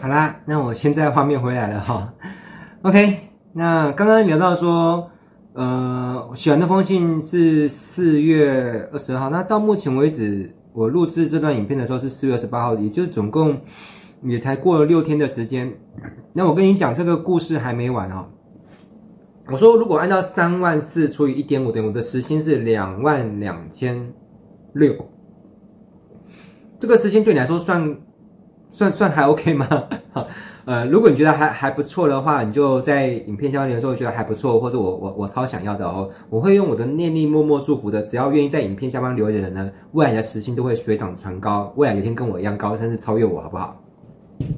好啦，那我现在画面回来了哈。OK，那刚刚聊到说，呃，写完那封信是四月二十号，那到目前为止，我录制这段影片的时候是四月二十八号，也就是总共也才过了六天的时间。那我跟你讲，这个故事还没完哦。我说，如果按照三万四除以一点五，等于我的时薪是两万两千六。这个时薪对你来说算算算还 OK 吗？呃，如果你觉得还还不错的话，你就在影片下面留言说觉得还不错，或者我我我超想要的哦，我会用我的念力默默祝福的。只要愿意在影片下方留言的人呢，未来的时薪都会水涨船高，未来有一天跟我一样高，甚至超越我，好不好？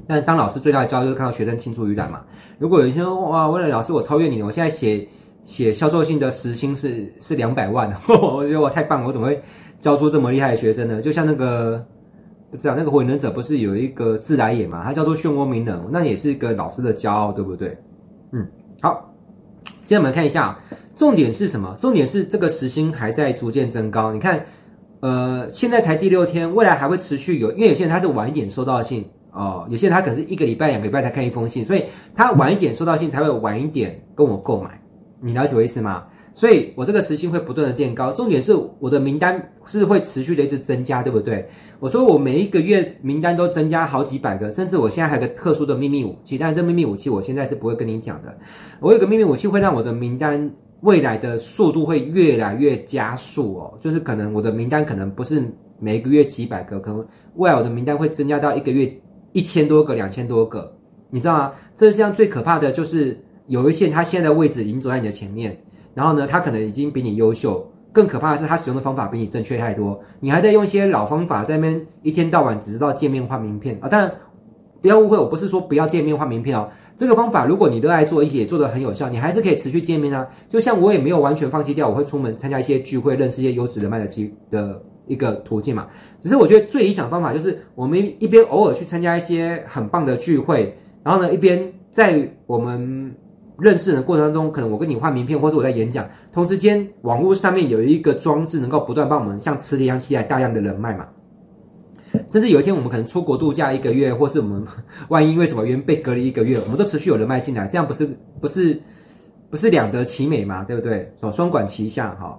但当老师最大的骄傲就是看到学生青出于蓝嘛。如果有一天哇，为了老师我超越你了，我现在写写销售性的时薪是是两百万，我觉得我太棒了，我怎么会教出这么厉害的学生呢？就像那个不是啊，那个火影忍者不是有一个自来也嘛，他叫做漩涡鸣人，那也是一个老师的骄傲，对不对？嗯，好，接下来我们看一下，重点是什么？重点是这个时薪还在逐渐增高，你看，呃，现在才第六天，未来还会持续有，因为有些人他是晚一点收到信。哦，有些人他可能是一个礼拜、两个礼拜才看一封信，所以他晚一点收到信才会晚一点跟我购买，你了解我意思吗？所以我这个时薪会不断的垫高，重点是我的名单是会持续的一直增加，对不对？我说我每一个月名单都增加好几百个，甚至我现在还有个特殊的秘密武器，但这秘密武器我现在是不会跟你讲的。我有个秘密武器会让我的名单未来的速度会越来越加速哦，就是可能我的名单可能不是每个月几百个，可能未来我的名单会增加到一个月。一千多个、两千多个，你知道吗？这世界上最可怕的就是有一些人他现在的位置已经走在你的前面，然后呢，他可能已经比你优秀。更可怕的是，他使用的方法比你正确太多，你还在用一些老方法在那边一天到晚只知道见面换名片啊！但，不要误会，我不是说不要见面换名片哦。这个方法如果你热爱做，也做得很有效，你还是可以持续见面啊。就像我也没有完全放弃掉，我会出门参加一些聚会，认识一些优质人脉的机的。一个途径嘛，只是我觉得最理想方法就是我们一边偶尔去参加一些很棒的聚会，然后呢，一边在我们认识的过程当中，可能我跟你换名片，或者我在演讲，同时间网络上面有一个装置能够不断帮我们像磁铁一样吸来大量的人脉嘛。甚至有一天我们可能出国度假一个月，或是我们万一因为什么原因被隔离一个月，我们都持续有人脉进来，这样不是不是不是两得其美嘛？对不对？哦，双管齐下，哈，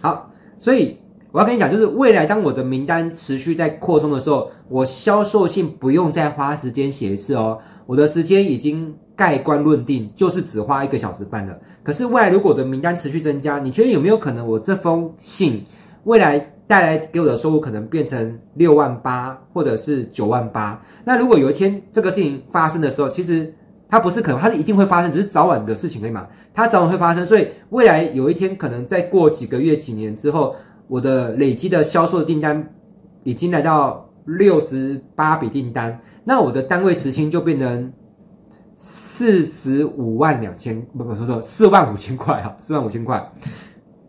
好，所以。我要跟你讲，就是未来当我的名单持续在扩充的时候，我销售信不用再花时间写一次哦，我的时间已经盖棺论定，就是只花一个小时半了。可是未来如果我的名单持续增加，你觉得有没有可能我这封信未来带来给我的收入可能变成六万八或者是九万八？那如果有一天这个事情发生的时候，其实它不是可能，它是一定会发生，只是早晚的事情，对吗？它早晚会发生，所以未来有一天可能再过几个月、几年之后。我的累积的销售订单已经来到六十八笔订单，那我的单位时薪就变成四十五万两千，不不说说四万五千块哈，四万五千块。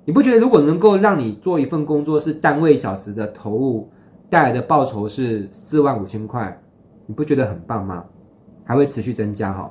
你不觉得如果能够让你做一份工作是单位小时的投入带来的报酬是四万五千块，你不觉得很棒吗？还会持续增加哈。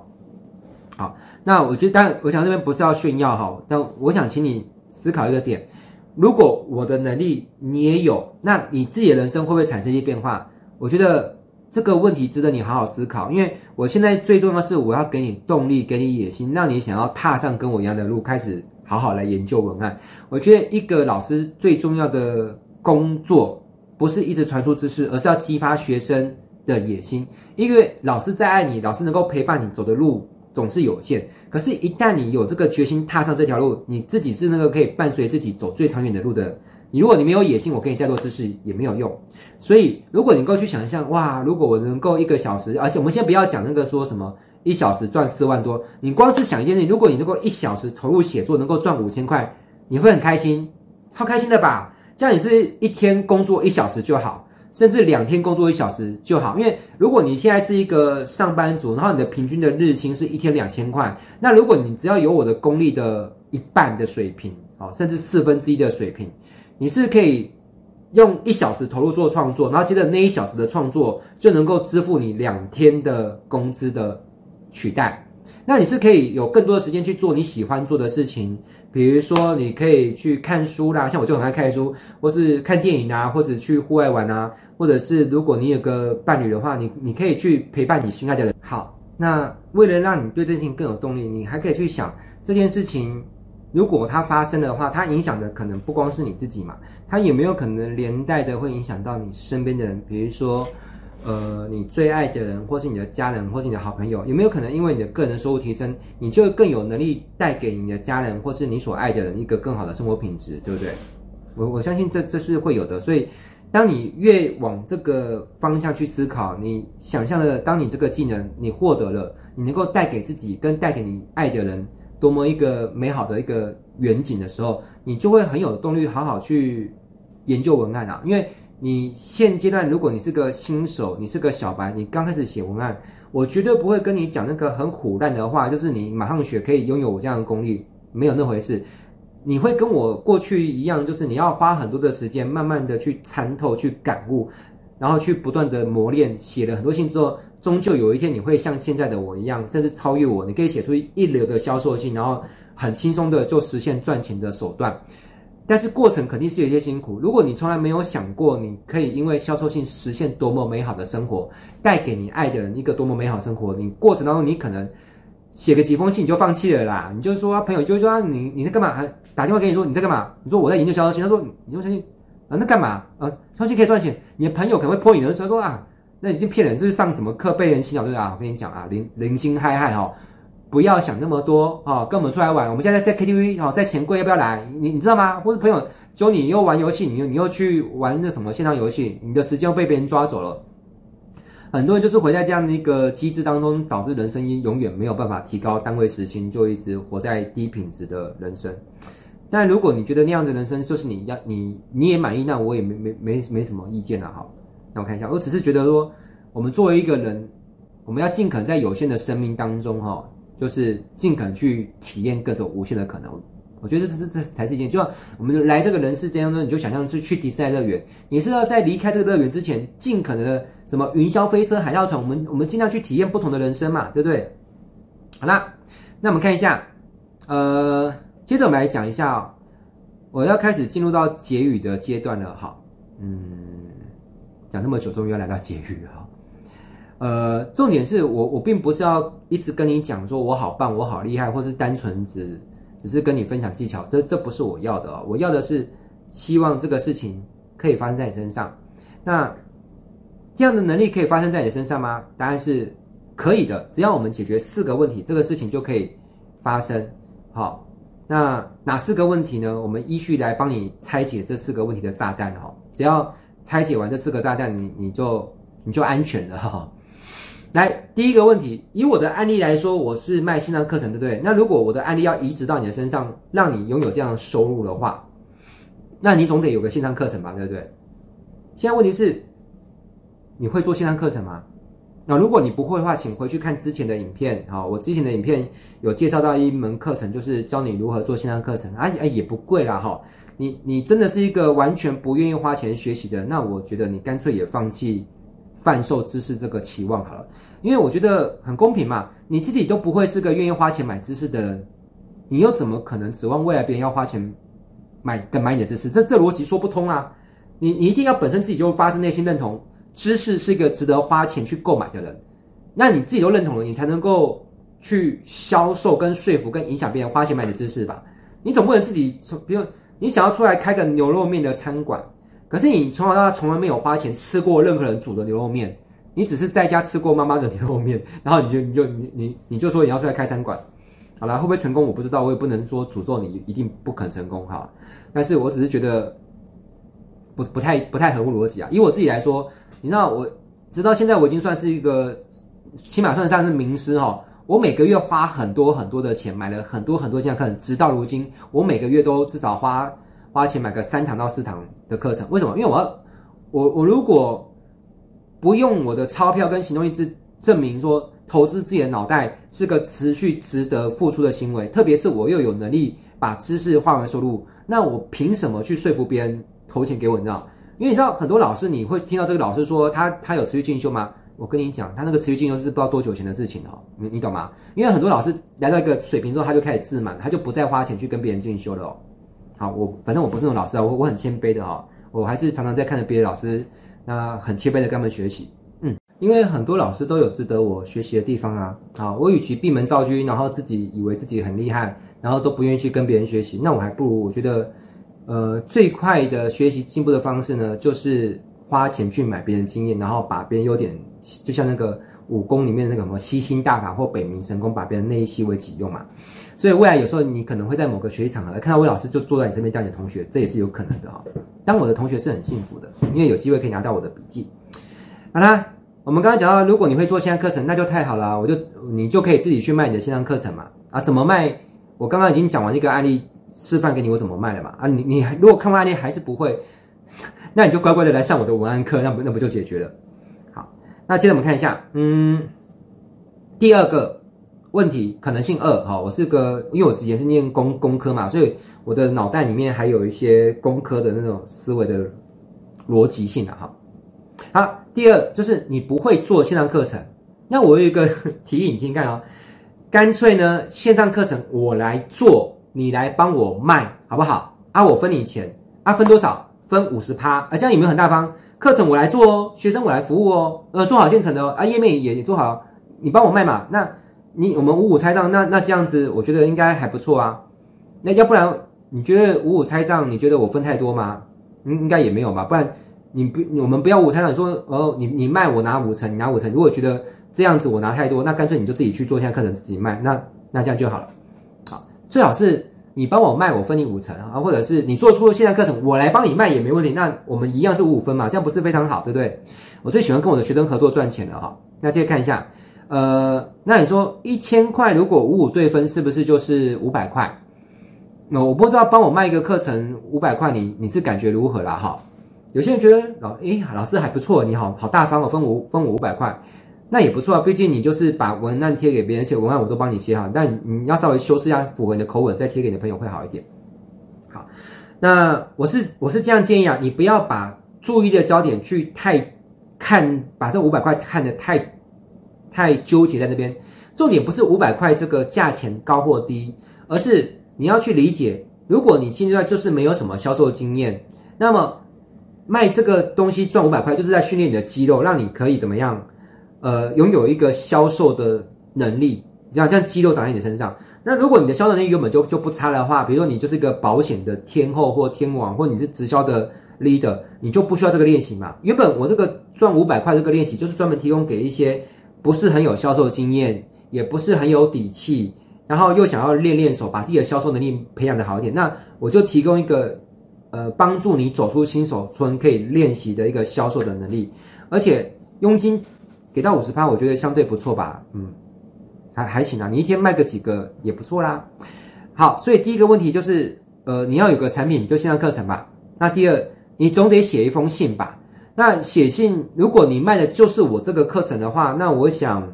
好，那我觉得当然，我想这边不是要炫耀哈，但我想请你思考一个点。如果我的能力你也有，那你自己的人生会不会产生一些变化？我觉得这个问题值得你好好思考。因为我现在最重要的是，我要给你动力，给你野心，让你想要踏上跟我一样的路，开始好好来研究文案。我觉得一个老师最重要的工作，不是一直传输知识，而是要激发学生的野心。因为老师再爱你，老师能够陪伴你走的路总是有限。可是，一旦你有这个决心踏上这条路，你自己是那个可以伴随自己走最长远的路的。你如果你没有野心，我给你再多知识也没有用。所以，如果你能够去想象，哇，如果我能够一个小时，而且我们先不要讲那个说什么一小时赚四万多，你光是想一件事情，如果你能够一小时投入写作能够赚五千块，你会很开心，超开心的吧？这样你是一天工作一小时就好。甚至两天工作一小时就好，因为如果你现在是一个上班族，然后你的平均的日薪是一天两千块，那如果你只要有我的功力的一半的水平，哦，甚至四分之一的水平，你是可以用一小时投入做创作，然后接着那一小时的创作就能够支付你两天的工资的取代，那你是可以有更多的时间去做你喜欢做的事情，比如说你可以去看书啦，像我就很爱看书，或是看电影啊，或者去户外玩啊，或者是如果你有个伴侣的话，你你可以去陪伴你心爱的人。好，那为了让你对这件事情更有动力，你还可以去想这件事情，如果它发生的话，它影响的可能不光是你自己嘛，它有没有可能连带的会影响到你身边的人，比如说。呃，你最爱的人，或是你的家人，或是你的好朋友，有没有可能因为你的个人收入提升，你就更有能力带给你的家人，或是你所爱的人一个更好的生活品质，对不对？我我相信这这是会有的。所以，当你越往这个方向去思考，你想象的，当你这个技能你获得了，你能够带给自己跟带给你爱的人多么一个美好的一个远景的时候，你就会很有动力，好好去研究文案啊，因为。你现阶段，如果你是个新手，你是个小白，你刚开始写文案，我绝对不会跟你讲那个很唬烂的话，就是你马上学可以拥有我这样的功力，没有那回事。你会跟我过去一样，就是你要花很多的时间，慢慢的去参透、去感悟，然后去不断的磨练。写了很多信之后，终究有一天你会像现在的我一样，甚至超越我。你可以写出一流的销售信，然后很轻松的就实现赚钱的手段。但是过程肯定是有些辛苦。如果你从来没有想过，你可以因为销售性实现多么美好的生活，带给你爱的人一个多么美好生活，你过程当中你可能写个几封信你就放弃了啦。你就说啊，朋友就说啊，你你在干嘛？还打电话给你说你在干嘛？你说我在研究销售性。他说你研究销售性啊，那干嘛啊？销售性可以赚钱。你的朋友可能会泼你冷水，他说啊，那你就骗人，是不是上什么课被人洗脑？对啊，我跟你讲啊，零零星嗨嗨哈。不要想那么多啊、哦，跟我们出来玩。我们现在在 KTV 哦，在钱柜要不要来？你你知道吗？或者朋友揪你又玩游戏，你又你又去玩那什么线上游戏，你的时间又被别人抓走了。很多人就是活在这样的一个机制当中，导致人生永远没有办法提高单位时薪，就一直活在低品质的人生。但如果你觉得那样子人生就是你要你你也满意，那我也没没没没什么意见了、啊。好，那我看一下，我只是觉得说，我们作为一个人，我们要尽可能在有限的生命当中哈。就是尽可能去体验各种无限的可能，我觉得这这这才是一件。就像我们来这个人世间当中，你就想象是去迪士尼乐园，你是要在离开这个乐园之前，尽可能的什么云霄飞车、海盗船，我们我们尽量去体验不同的人生嘛，对不对？好啦，那我们看一下，呃，接着我们来讲一下哦，我要开始进入到结语的阶段了，哈，嗯，讲这么久，终于要来到结语了。呃，重点是我我并不是要一直跟你讲说我好棒，我好厉害，或是单纯只只是跟你分享技巧，这这不是我要的哦。我要的是希望这个事情可以发生在你身上。那这样的能力可以发生在你身上吗？答案是可以的，只要我们解决四个问题，这个事情就可以发生。好，那哪四个问题呢？我们依序来帮你拆解这四个问题的炸弹哦。只要拆解完这四个炸弹，你你就你就安全了哈。来，第一个问题，以我的案例来说，我是卖线上课程，对不对？那如果我的案例要移植到你的身上，让你拥有这样的收入的话，那你总得有个线上课程吧，对不对？现在问题是，你会做线上课程吗？那如果你不会的话，请回去看之前的影片。好，我之前的影片有介绍到一门课程，就是教你如何做线上课程，啊，哎，也不贵啦，哈。你你真的是一个完全不愿意花钱学习的，那我觉得你干脆也放弃。贩售知识这个期望好了，因为我觉得很公平嘛，你自己都不会是个愿意花钱买知识的人，你又怎么可能指望未来别人要花钱买跟买你的知识？这这逻辑说不通啊！你你一定要本身自己就发自内心认同知识是一个值得花钱去购买的人，那你自己都认同了，你才能够去销售、跟说服、跟影响别人花钱买你的知识吧？你总不能自己从，比如你想要出来开个牛肉面的餐馆。可是你从小到大从来没有花钱吃过任何人煮的牛肉面，你只是在家吃过妈妈的牛肉面，然后你就你就你你你就说你要出来开餐馆，好了，会不会成功我不知道，我也不能说诅咒你一定不肯成功哈。但是我只是觉得不不太不太合乎逻辑啊。以我自己来说，你知道我直到现在我已经算是一个起码算得上是名师哈。我每个月花很多很多的钱买了很多很多线上课程，直到如今我每个月都至少花。花钱买个三堂到四堂的课程，为什么？因为我要，我我如果不用我的钞票跟行动力证证明说投资自己的脑袋是个持续值得付出的行为，特别是我又有能力把知识化为收入，那我凭什么去说服别人投钱给我？你知道？因为你知道很多老师，你会听到这个老师说他他有持续进修吗？我跟你讲，他那个持续进修是不知道多久前的事情哦，你你懂吗？因为很多老师来到一个水平之后，他就开始自满，他就不再花钱去跟别人进修了哦。好，我反正我不是那种老师啊，我我很谦卑的哈，我还是常常在看着别的老师，那很谦卑的跟他们学习。嗯，因为很多老师都有值得我学习的地方啊。好，我与其闭门造车，然后自己以为自己很厉害，然后都不愿意去跟别人学习，那我还不如我觉得，呃，最快的学习进步的方式呢，就是。花钱去买别人经验，然后把别人优点，就像那个武功里面那个什么吸星大法或北冥神功，把别人内息为己用嘛。所以未来有时候你可能会在某个学习场合看到魏老师就坐在你身边当你的同学，这也是有可能的哈、哦。当我的同学是很幸福的，因为有机会可以拿到我的笔记。好啦，我们刚刚讲到，如果你会做线上课程，那就太好了，我就你就可以自己去卖你的线上课程嘛。啊，怎么卖？我刚刚已经讲完一个案例示范给你，我怎么卖了嘛。啊，你你如果看完案例还是不会。那你就乖乖的来上我的文案课，那不那不就解决了？好，那接着我们看一下，嗯，第二个问题可能性二，哈，我是个，因为我之前是念工工科嘛，所以我的脑袋里面还有一些工科的那种思维的逻辑性啊，哈。好，第二就是你不会做线上课程，那我有一个 提议，你听看哦，干脆呢线上课程我来做，你来帮我卖，好不好？啊，我分你钱，啊，分多少？分五十趴，啊，这样有没有很大方？课程我来做哦，学生我来服务哦，呃，做好现成的哦，啊，页面也也做好，你帮我卖嘛？那你我们五五拆账，那那这样子，我觉得应该还不错啊。那要不然你觉得五五拆账，你觉得我分太多吗？应应该也没有吧？不然你不我们不要五五拆账，说哦，你你卖我拿五成，你拿五成。如果觉得这样子我拿太多，那干脆你就自己去做一下课程自己卖，那那这样就好了。好，最好是。你帮我卖，我分你五成啊，或者是你做出了线上课程，我来帮你卖也没问题。那我们一样是五五分嘛，这样不是非常好，对不对？我最喜欢跟我的学生合作赚钱了哈。那接着看一下，呃，那你说一千块如果五五对分，是不是就是五百块？那我不知道帮我卖一个课程五百块，你你是感觉如何啦？哈，有些人觉得老诶老师还不错，你好好大方哦，分我分我五百块。那也不错啊，毕竟你就是把文案贴给别人，而且文案我都帮你写好，但你要稍微修饰一下，符合你的口吻，再贴给你的朋友会好一点。好，那我是我是这样建议啊，你不要把注意的焦点去太看，把这五百块看得太太纠结在那边。重点不是五百块这个价钱高或低，而是你要去理解，如果你现在就是没有什么销售经验，那么卖这个东西赚五百块，就是在训练你的肌肉，让你可以怎么样？呃，拥有一个销售的能力，这样这样肌肉长在你身上。那如果你的销售能力原本就就不差的话，比如说你就是一个保险的天后或天王，或你是直销的 leader，你就不需要这个练习嘛。原本我这个赚五百块这个练习，就是专门提供给一些不是很有销售经验，也不是很有底气，然后又想要练练手，把自己的销售能力培养得好一点。那我就提供一个呃，帮助你走出新手村可以练习的一个销售的能力，而且佣金。给到五十趴，我觉得相对不错吧，嗯，还还行啊，你一天卖个几个也不错啦。好，所以第一个问题就是，呃，你要有个产品，就线上课程吧。那第二，你总得写一封信吧。那写信，如果你卖的就是我这个课程的话，那我想，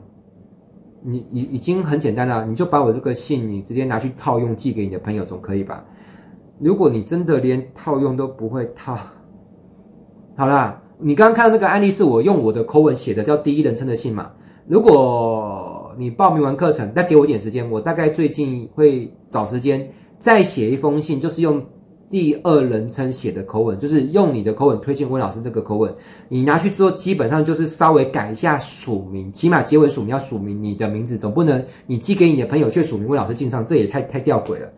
你已已经很简单了，你就把我这个信，你直接拿去套用寄给你的朋友，总可以吧？如果你真的连套用都不会套，好啦。你刚刚看到那个案例是我用我的口吻写的，叫第一人称的信嘛？如果你报名完课程，再给我一点时间，我大概最近会找时间再写一封信，就是用第二人称写的口吻，就是用你的口吻推荐温老师这个口吻。你拿去之后，基本上就是稍微改一下署名，起码结尾署名要署名你的名字，总不能你寄给你的朋友却署名温老师敬上，这也太太吊诡了。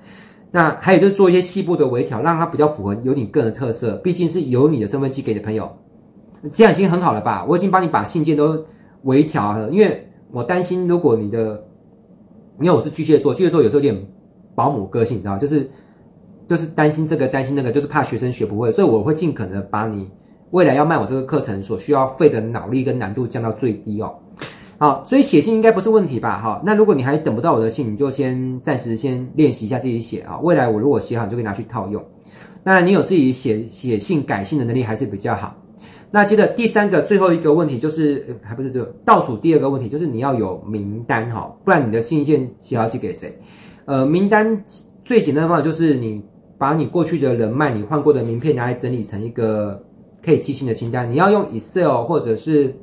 那还有就是做一些细部的微调，让它比较符合有你个人特色，毕竟是由你的身份寄给你的朋友。这样已经很好了吧？我已经帮你把信件都微调了，因为我担心如果你的，因为我是巨蟹座，巨蟹座有时候有点保姆个性，你知道？就是就是担心这个担心那个，就是怕学生学不会，所以我会尽可能把你未来要卖我这个课程所需要费的脑力跟难度降到最低哦。好，所以写信应该不是问题吧？好，那如果你还等不到我的信，你就先暂时先练习一下自己写啊。未来我如果写好，你就可以拿去套用。那你有自己写写信改信的能力还是比较好。那接着第三个最后一个问题就是，还不是这倒数第二个问题，就是你要有名单哈，不然你的信件写好寄给谁？呃，名单最简单的方法就是你把你过去的人脉、你换过的名片拿来整理成一个可以寄信的清单。你要用 Excel 或者是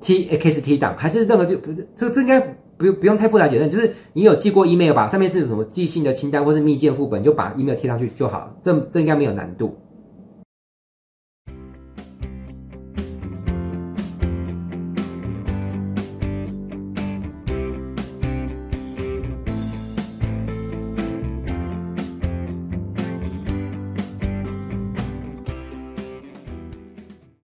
T X T 档，还是任何就不是这这应该不用不用太复杂解释，就是你有寄过 email 吧，上面是什么寄信的清单或是密件副本，就把 email 贴上去就好，这这应该没有难度。